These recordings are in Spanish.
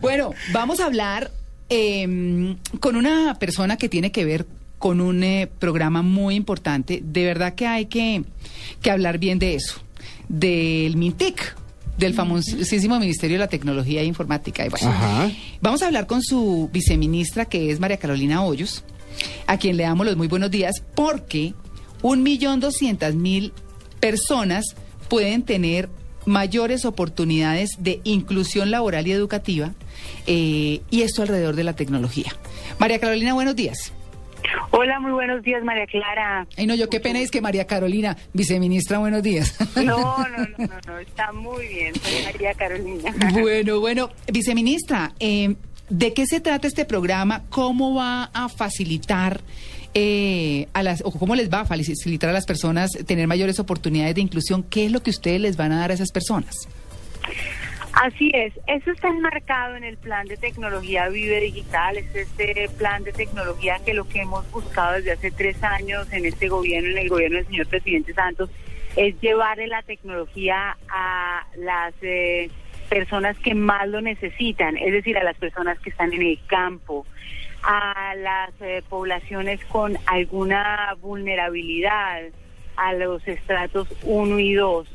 Bueno, vamos a hablar eh, con una persona que tiene que ver con un eh, programa muy importante. De verdad que hay que, que hablar bien de eso, del MINTIC, del famosísimo Ministerio de la Tecnología e Informática. Y bueno, Ajá. Vamos a hablar con su viceministra, que es María Carolina Hoyos, a quien le damos los muy buenos días, porque un millón doscientas mil personas pueden tener mayores oportunidades de inclusión laboral y educativa, eh, y esto alrededor de la tecnología. María Carolina, buenos días. Hola, muy buenos días, María Clara. Ay, no, yo qué pena es que María Carolina, viceministra, buenos días. No, no, no, no, no, está muy bien, soy María Carolina. Bueno, bueno, viceministra, eh, ¿de qué se trata este programa? ¿Cómo va a facilitar eh, a las, o cómo les va a facilitar a las personas tener mayores oportunidades de inclusión? ¿Qué es lo que ustedes les van a dar a esas personas? Así es, eso está enmarcado en el plan de tecnología Vive Digital, es este plan de tecnología que lo que hemos buscado desde hace tres años en este gobierno, en el gobierno del señor presidente Santos, es llevarle la tecnología a las eh, personas que más lo necesitan, es decir, a las personas que están en el campo, a las eh, poblaciones con alguna vulnerabilidad, a los estratos 1 y 2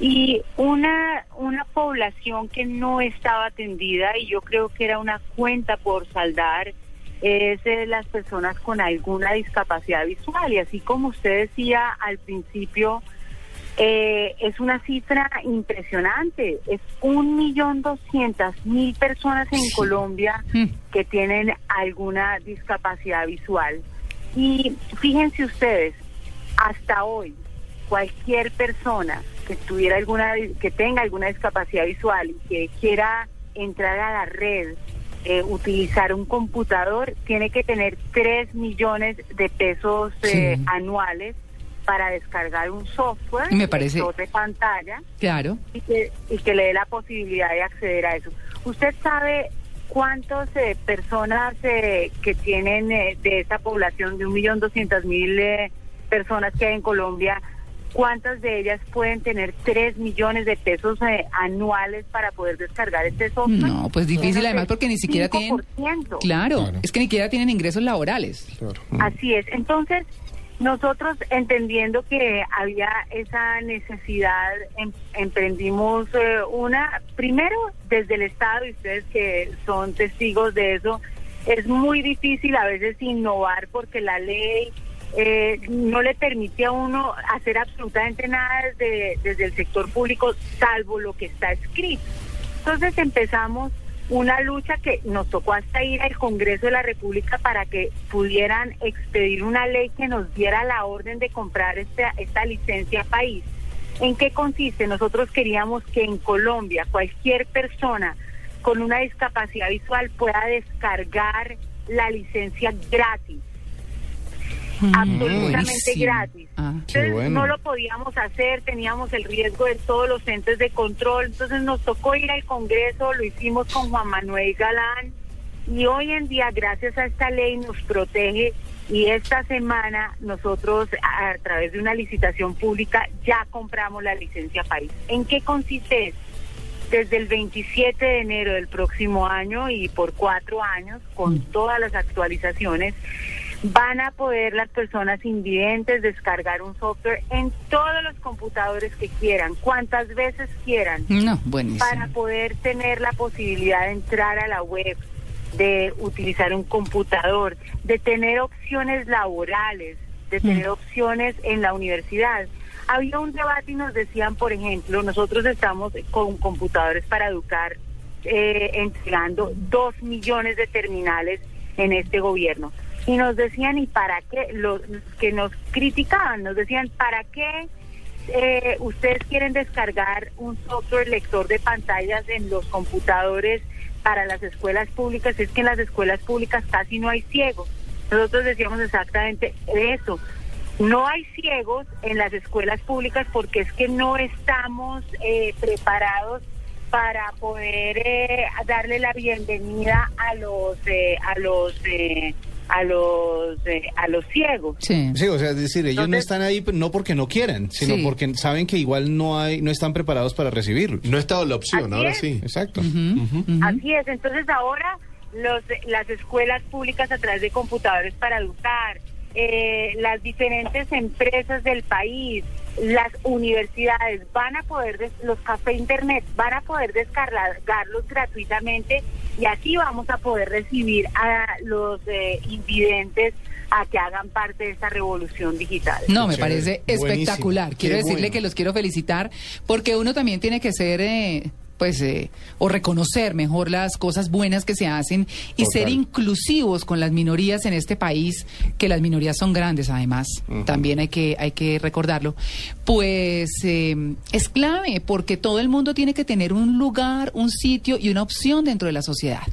y una una población que no estaba atendida y yo creo que era una cuenta por saldar es de las personas con alguna discapacidad visual. Y así como usted decía al principio eh, es una cifra impresionante es un millón doscientas mil personas en Sí. Colombia Mm. que tienen alguna discapacidad visual y fíjense ustedes hasta hoy cualquier persona que tuviera alguna que tenga alguna discapacidad visual y que quiera entrar a la red eh, utilizar un computador tiene que tener 3 millones de pesos eh, Sí. anuales para descargar un software Me parece- de pantalla Claro. y que, y que le dé la posibilidad de acceder a eso. ¿Usted sabe cuántas eh, personas eh, que tienen eh, de esa población de un millón doscientas mil eh, personas que hay en Colombia, cuántas de ellas pueden tener 3 millones de pesos eh, anuales para poder descargar este software? No, pues difícil, además, porque ni siquiera tienen- 5%. Claro, Claro. es que ni siquiera tienen ingresos laborales. Claro. Así es. Entonces, nosotros entendiendo que había esa necesidad, em- emprendimos eh, una, primero desde el Estado, y ustedes que son testigos de eso, es muy difícil a veces innovar porque la ley eh, no le permite a uno hacer absolutamente nada desde, desde el sector público, salvo lo que está escrito. Entonces empezamos una lucha que nos tocó hasta ir al Congreso de la República para que pudieran expedir una ley que nos diera la orden de comprar esta, esta licencia país. ¿En qué consiste? Nosotros queríamos que en Colombia cualquier persona con una discapacidad visual pueda descargar la licencia gratis absolutamente buenísimo. gratis. Ah. Entonces bueno. no lo podíamos hacer, teníamos el riesgo de todos los entes de control, entonces nos tocó ir al Congreso, lo hicimos con Juan Manuel Galán y hoy en día gracias a esta ley nos protege y esta semana nosotros a, a través de una licitación pública ya compramos la licencia país. ¿En qué consiste esto? Desde el 27 de enero del próximo año y por cuatro años, con todas las actualizaciones, van a poder las personas invidentes descargar un software en todos los computadores que quieran, cuantas veces quieran, No, buenísimo. para poder tener la posibilidad de entrar a la web, de utilizar un computador, de tener opciones laborales, de tener opciones en la universidad. Había un debate y nos decían, por ejemplo, nosotros estamos con computadores para educar, eh, entregando dos millones de terminales en este gobierno. Y nos decían, ¿y para qué? Los que nos criticaban, nos decían, ¿para qué eh, ustedes quieren descargar un software lector de pantallas en los computadores para las escuelas públicas? Es que en las escuelas públicas casi no hay ciegos. Nosotros decíamos exactamente eso. No hay ciegos en las escuelas públicas porque es que no estamos eh, preparados para poder eh, darle la bienvenida a los eh, a los eh, a los eh, a los ciegos. Sí. Sí, o sea, es decir, ellos no están ahí no porque no quieran, sino Sí. porque saben que igual no hay, no están preparados para recibirlo. No ha estado la opción, Así ahora es. sí. Exacto. Así es, entonces ahora los, las escuelas públicas a través de computadores para educar, eh, las diferentes empresas del país, las universidades van a poder, des- los cafés internet van a poder descargarlos gratuitamente y así vamos a poder recibir a los eh, invidentes a que hagan parte de esta revolución digital. No, me parece Buenísimo. espectacular. Quiero Qué decirle bueno. que los quiero felicitar porque uno también tiene que ser, eh, pues, eh, o reconocer mejor las cosas buenas que se hacen y Total. ser inclusivos con las minorías en este país, que las minorías son grandes además, también hay que, hay que recordarlo. Pues eh, es clave porque todo el mundo tiene que tener un lugar, un sitio y una opción dentro de la sociedad.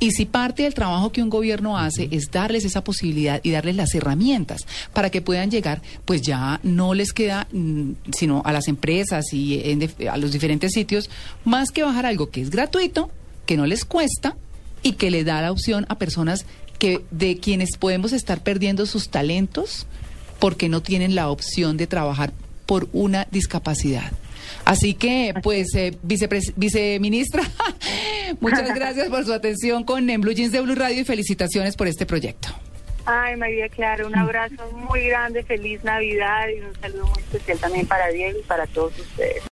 Y si parte del trabajo que un gobierno hace es darles esa posibilidad y darles las herramientas para que puedan llegar, pues ya no les queda, mm, sino a las empresas y en a los diferentes sitios, más que bajar algo que es gratuito, que no les cuesta y que le da la opción a personas que de quienes podemos estar perdiendo sus talentos porque no tienen la opción de trabajar por una discapacidad. Así que, pues, eh, viceministra, muchas gracias por su atención con En Blue Jeans de Blue Radio y felicitaciones por este proyecto. Ay, María Clara, un abrazo muy grande, feliz Navidad y un saludo muy especial también para Diego y para todos ustedes.